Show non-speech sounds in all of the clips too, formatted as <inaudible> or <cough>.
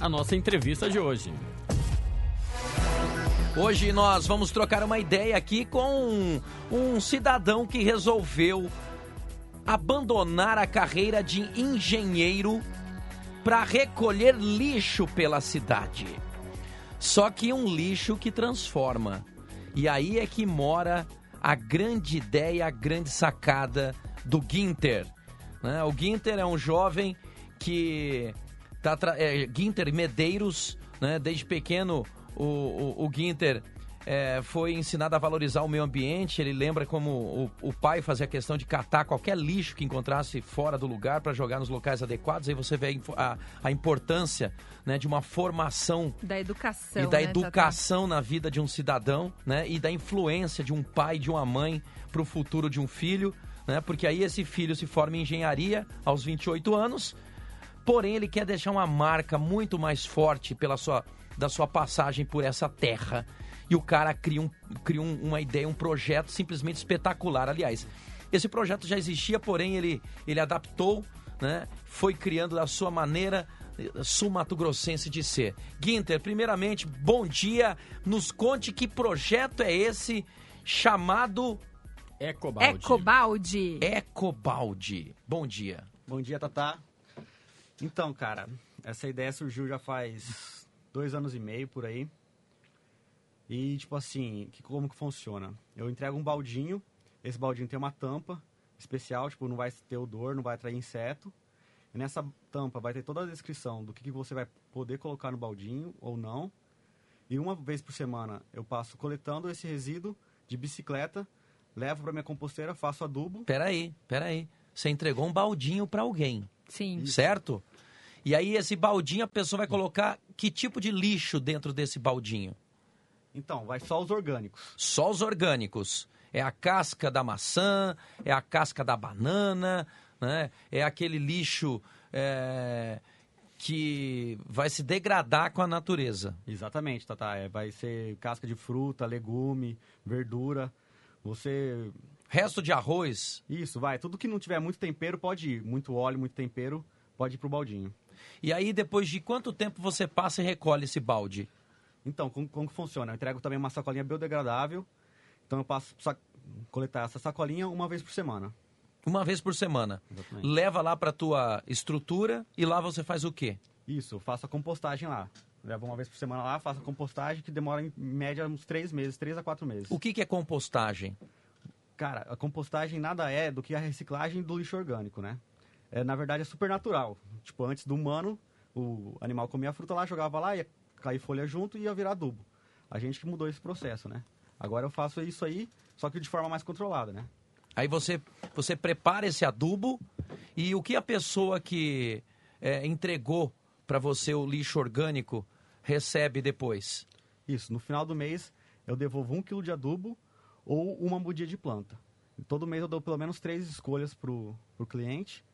a nossa entrevista de hoje. Hoje nós vamos trocar uma ideia aqui com um, um cidadão que resolveu abandonar a carreira de engenheiro para recolher lixo pela cidade. Só que um lixo que transforma. E aí é que mora a grande ideia, a grande sacada do Ginter. Né? O Ginter é um jovem que tá é, Ginter Medeiros, né? desde pequeno o, o, o Ginter é, foi ensinado a valorizar o meio ambiente. Ele lembra como o, o, pai fazia questão de catar qualquer lixo que encontrasse fora do lugar para jogar nos locais adequados. Aí você vê a, a importância né, de uma formação da educação e da né, educação na vida de um cidadão, né, e da influência de um pai, de uma mãe para o futuro de um filho, né, porque aí esse filho se forma em engenharia aos 28 anos. Porém, ele quer deixar uma marca muito mais forte pela sua, da sua passagem por essa terra e o cara cria, um, cria um, uma ideia, um projeto simplesmente espetacular. Aliás, esse projeto já existia, porém ele, ele adaptou, né? foi criando da sua maneira sul-mato-grossense de ser. Guinter, primeiramente, bom dia. Nos conte que projeto é esse chamado Ecobalde. Ecobalde. Ecobalde. Bom dia. Bom dia, Tatá. Então, cara, essa ideia surgiu já faz dois anos e meio por aí. E, tipo assim, que, como que funciona? Eu entrego um baldinho, esse baldinho tem uma tampa especial, tipo, não vai ter odor, não vai atrair inseto. E nessa tampa vai ter toda a descrição do que, que você vai poder colocar no baldinho ou não. E uma vez por semana eu passo coletando esse resíduo de bicicleta, levo para minha composteira, faço adubo. Peraí, peraí. Você entregou um baldinho para alguém. Sim. Certo? E aí esse baldinho a pessoa vai colocar que tipo de lixo dentro desse baldinho? Então, vai só os orgânicos. Só os orgânicos. É a casca da maçã, é a casca da banana, né? é aquele lixo é, que vai se degradar com a natureza. Exatamente, Tata. É, vai ser casca de fruta, legume, verdura. Você. Resto de arroz. Isso, vai. Tudo que não tiver muito tempero pode ir. Muito óleo, muito tempero, pode ir pro baldinho. E aí, depois de quanto tempo você passa e recolhe esse balde? Então, como, como que funciona? Eu entrego também uma sacolinha biodegradável. Então, eu passo a coletar essa sacolinha uma vez por semana. Uma vez por semana. Exatamente. Leva lá para tua estrutura e lá você faz o quê? Isso, faço a compostagem lá. Levo uma vez por semana lá, faço a compostagem que demora em média uns três meses, três a quatro meses. O que, que é compostagem? Cara, a compostagem nada é do que a reciclagem do lixo orgânico, né? É, na verdade, é super natural. Tipo, antes do humano, o animal comia a fruta lá, jogava lá, ia cair folha junto e ia virar adubo. A gente que mudou esse processo, né? Agora eu faço isso aí, só que de forma mais controlada, né? Aí você, você prepara esse adubo e o que a pessoa que é, entregou para você o lixo orgânico recebe depois? Isso, no final do mês eu devolvo um quilo de adubo ou uma mudia de planta. Todo mês eu dou pelo menos três escolhas para o cliente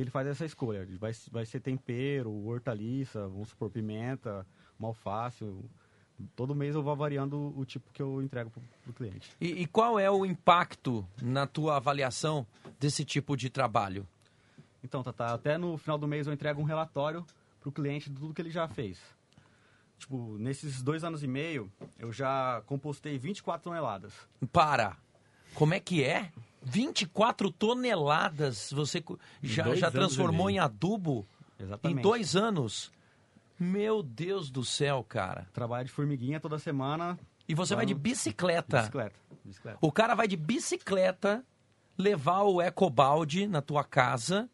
ele faz essa escolha. Vai, vai ser tempero, hortaliça, vamos supor, pimenta, uma alface. Todo mês eu vou variando o tipo que eu entrego para o cliente. E, e, qual é o impacto na tua avaliação desse tipo de trabalho? Então, Tata, até no final do mês eu entrego um relatório para o cliente de tudo que ele já fez. Tipo, nesses dois anos e meio, eu já compostei 24 toneladas. Para! Como é que é? 24 toneladas você já, já transformou em adubo? Exatamente. Em dois anos? Meu Deus do céu, cara. Trabalho de formiguinha toda semana. E você vai de bicicleta. Bicicleta. bicicleta. O cara vai de bicicleta levar o ecobalde na tua casa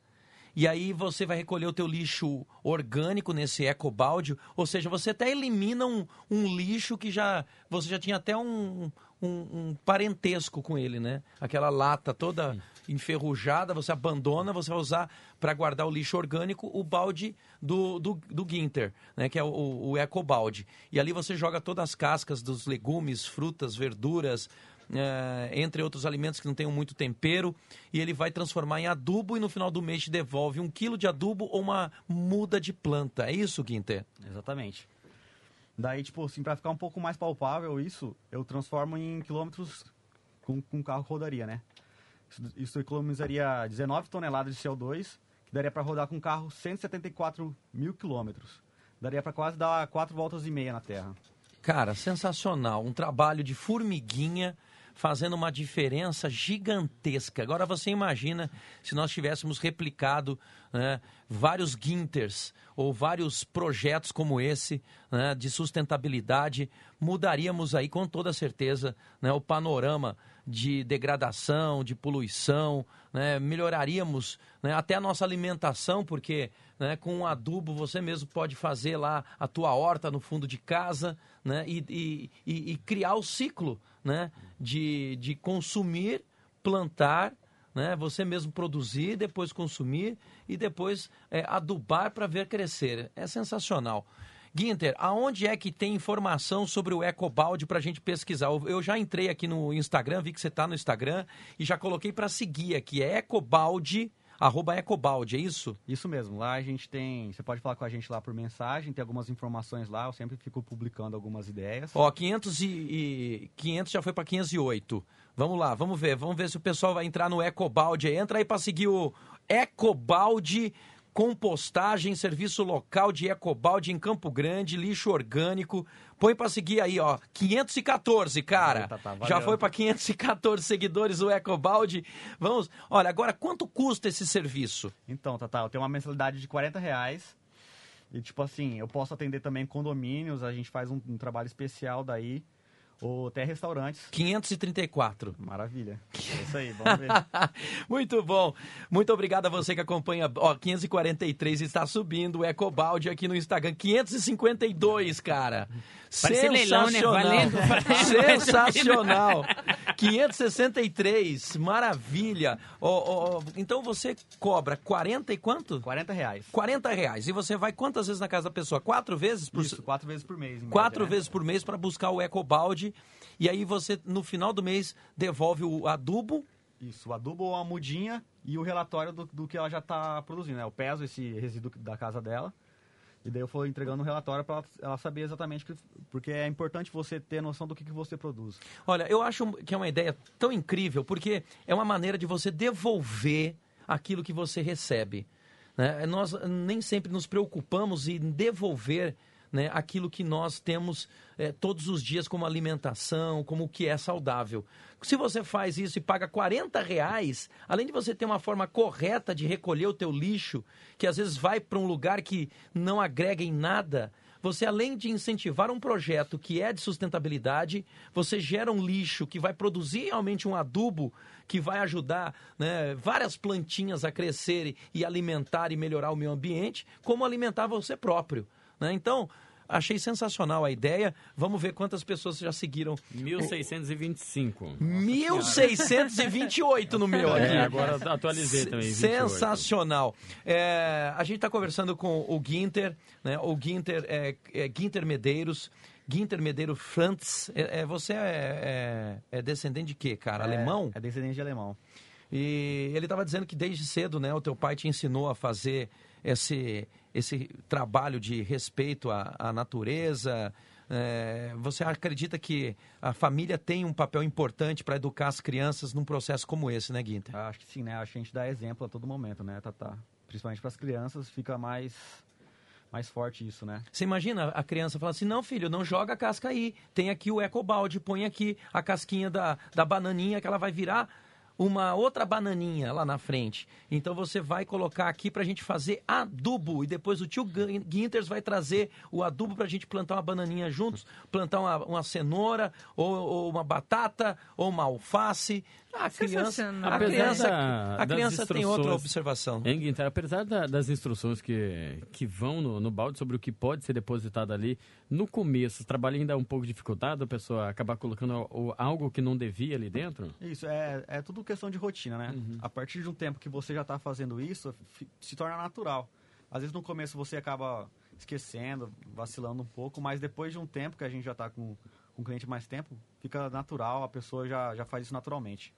e aí você vai recolher o teu lixo orgânico nesse ecobalde, ou seja, você até elimina um, um lixo que já você já tinha até um, um, um parentesco com ele, né? Aquela lata toda enferrujada, você abandona, você vai usar para guardar o lixo orgânico o balde do, do, do Ginter, né? Que é o, o ecobalde. E ali você joga todas as cascas dos legumes, frutas, verduras, é, entre outros alimentos que não tenham muito tempero, e ele vai transformar em adubo e no final do mês te devolve um quilo de adubo ou uma muda de planta. É isso, Quinter? Exatamente. Daí, tipo assim, para ficar um pouco mais palpável isso, eu transformo em quilômetros com, com carro rodaria, né? Isso, isso economizaria 19 toneladas de CO2, que daria para rodar com carro 174 mil quilômetros. Daria para quase dar quatro voltas e meia na Terra. Cara, sensacional. Um trabalho de formiguinha fazendo uma diferença gigantesca. Agora você imagina se nós tivéssemos replicado né, vários Ginters ou vários projetos como esse né, de sustentabilidade, mudaríamos aí com toda certeza né, o panorama de degradação, de poluição, né, melhoraríamos né, até a nossa alimentação, porque né, com um adubo você mesmo pode fazer lá a tua horta no fundo de casa né, e, e, e criar o ciclo né, de, de consumir, plantar, né, você mesmo produzir, depois consumir e depois é, adubar para ver crescer. É sensacional. Guinter, aonde é que tem informação sobre o Ecobalde para a gente pesquisar? Eu já entrei aqui no Instagram, vi que você está no Instagram e já coloquei para seguir aqui. É Ecobalde, arroba Ecobalde, é isso? Isso mesmo. Lá a gente tem. Você pode falar com a gente lá por mensagem, tem algumas informações lá. Eu sempre fico publicando algumas ideias. Ó, 500 e, e 500 já foi para 508. Vamos lá, vamos ver. Vamos ver se o pessoal vai entrar no Ecobalde. Entra aí para seguir o Ecobalde compostagem, serviço local de ecobalde em Campo Grande, lixo orgânico. Põe para seguir aí, ó, 514, cara. Tá, tá, Já foi para 514 seguidores o Ecobalde. Vamos, olha, agora quanto custa esse serviço? Então, Tata, eu tenho uma mensalidade de 40 reais. E tipo assim, eu posso atender também condomínios, a gente faz um, um trabalho especial daí ou até restaurantes. 534. Maravilha. <laughs> É isso aí, vamos ver. Muito bom. Muito obrigado a você que acompanha. Ó, 543 está subindo o Ecobalde aqui no Instagram. 552, cara. Sensacional. Leilão, né? Sensacional. <laughs> 563, maravilha. Oh, oh, então você cobra 40 e quanto? 40 reais. 40 reais. E você vai quantas vezes na casa da pessoa? Quatro vezes por Isso, quatro vezes por mês. Quatro média, né? vezes por mês para buscar o Ecobalde. E aí você, no final do mês, devolve o adubo. Isso, o adubo ou a mudinha e o relatório do, do que ela já está produzindo. Né? Eu peso esse resíduo da casa dela e daí eu fui entregando um relatório para ela saber exatamente, que, porque é importante você ter noção do que, que você produz. Olha, eu acho que é uma ideia tão incrível, porque é uma maneira de você devolver aquilo que você recebe. Né? Nós nem sempre nos preocupamos em devolver né, aquilo que nós temos é, todos os dias como alimentação, como o que é saudável. Se você faz isso e paga 40 reais, além de você ter uma forma correta de recolher o teu lixo, que às vezes vai para um lugar que não agrega em nada, você além de incentivar um projeto que é de sustentabilidade, você gera um lixo que vai produzir realmente um adubo que vai ajudar né, várias plantinhas a crescer e alimentar e melhorar o meio ambiente, como alimentar você próprio. Né? Então, achei sensacional a ideia. Vamos ver quantas pessoas já seguiram. 1625. 1628 no meu aqui. É, agora atualizei também. 28. Sensacional. É, a gente está conversando com o Ginter, né? o Ginter, é, é Ginter Medeiros. Ginter Medeiro Frantz, é, é, você é, é, é, descendente de quê, cara? É, alemão? É descendente de alemão. E ele estava dizendo que desde cedo, né, o teu pai te ensinou a fazer esse, esse trabalho de respeito à, à natureza? É, você acredita que a família tem um papel importante para educar as crianças num processo como esse, né, Guinter? Acho que sim, né? Acho que a gente dá exemplo a todo momento, né, Tata? Principalmente para as crianças, fica mais mais forte isso, né? Você imagina a criança falando assim, não filho, não joga a casca aí, tem aqui o ecobalde, põe aqui a casquinha da, da bananinha que ela vai virar uma outra bananinha lá na frente. Então você vai colocar aqui para a gente fazer adubo. E depois o tio Guinters vai trazer o adubo para a gente plantar uma bananinha juntos, plantar uma, uma cenoura, ou, ou, uma batata, ou uma alface. A criança, a criança, a criança tem outra observação. Hein, Guinter, apesar da, das instruções que, que vão no, no balde sobre o que pode ser depositado ali, no começo, o trabalho ainda é um pouco dificultado, a pessoa acabar colocando algo que não devia ali dentro? Isso, é, é tudo questão de rotina, né? Uhum. A partir de um tempo que você já está fazendo isso, se torna natural. Às vezes no começo você acaba esquecendo, vacilando um pouco, mas depois de um tempo que a gente já está com, com o cliente mais tempo, fica natural, a pessoa já, já faz isso naturalmente.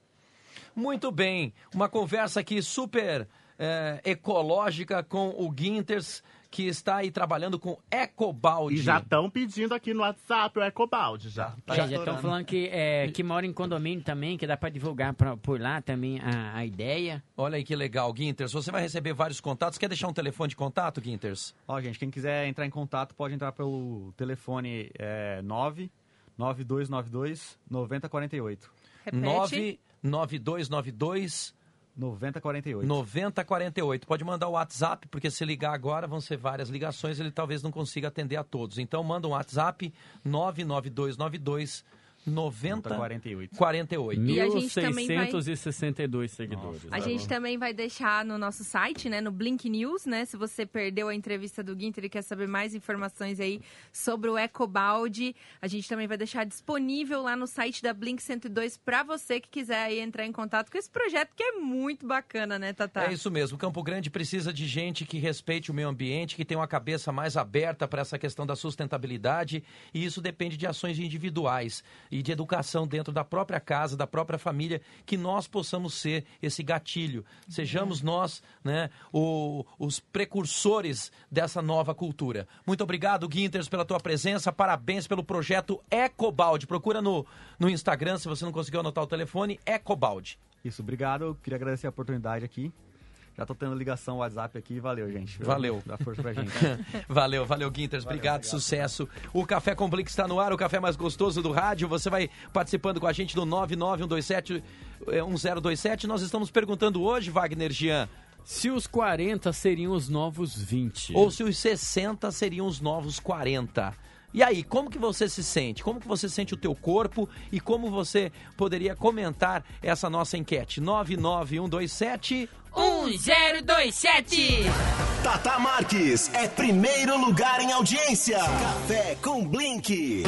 Muito bem, uma conversa aqui super é, ecológica com o Guinters, que está aí trabalhando com Ecobalde. E já estão pedindo aqui no WhatsApp o Ecobalde já. Tá É, já estão falando que, é, que mora em condomínio também, que dá para divulgar pra, por lá também a, a ideia. Olha aí que legal, Guinters. Você vai receber vários contatos. Quer deixar um telefone de contato, Guinters? Ó, gente, quem quiser entrar em contato pode entrar pelo telefone é, 9 9292 9048. Repete. 99292 9048. 9048. Pode mandar o WhatsApp, porque se ligar agora vão ser várias ligações, ele talvez não consiga atender a todos. Então manda um WhatsApp 99292 9048. 9048. E a gente também vai- 1.662 seguidores. A gente também vai deixar no nosso site, né, no Blink News, né? Se você perdeu a entrevista do Guinter e quer saber mais informações aí sobre o Ecobalde, a gente também vai deixar disponível lá no site da Blink 102 para você que quiser aí entrar em contato com esse projeto que é muito bacana, né, Tatá? É isso mesmo. Campo Grande precisa de gente que respeite o meio ambiente, que tenha uma cabeça mais aberta para essa questão da sustentabilidade. E isso depende de ações individuais e de educação dentro da própria casa, da própria família, que nós possamos ser esse gatilho. Sejamos nós né, o- os precursores dessa nova cultura. Muito obrigado, Guinters, pela tua presença. Parabéns pelo projeto Ecobalde. Procura no, no Instagram, se você não conseguiu anotar o telefone, Ecobalde. Isso, obrigado. Queria agradecer a oportunidade aqui. Já tô tendo ligação WhatsApp aqui. Valeu, gente. Valeu. Dá força pra gente. <laughs> Valeu, valeu, Guinters. obrigado, sucesso. O Café com Blink está no ar, o café mais gostoso do rádio. Você vai participando com a gente no 99127-1027. Nós estamos perguntando hoje, Wagner Jean, Se os 40 seriam os novos 20. ou se os 60 seriam os novos 40. E aí, como que você se sente? Como que você sente o teu corpo e como você poderia comentar essa nossa enquete? 99127 1027. Tata Marques é primeiro lugar em audiência. Café com Blink.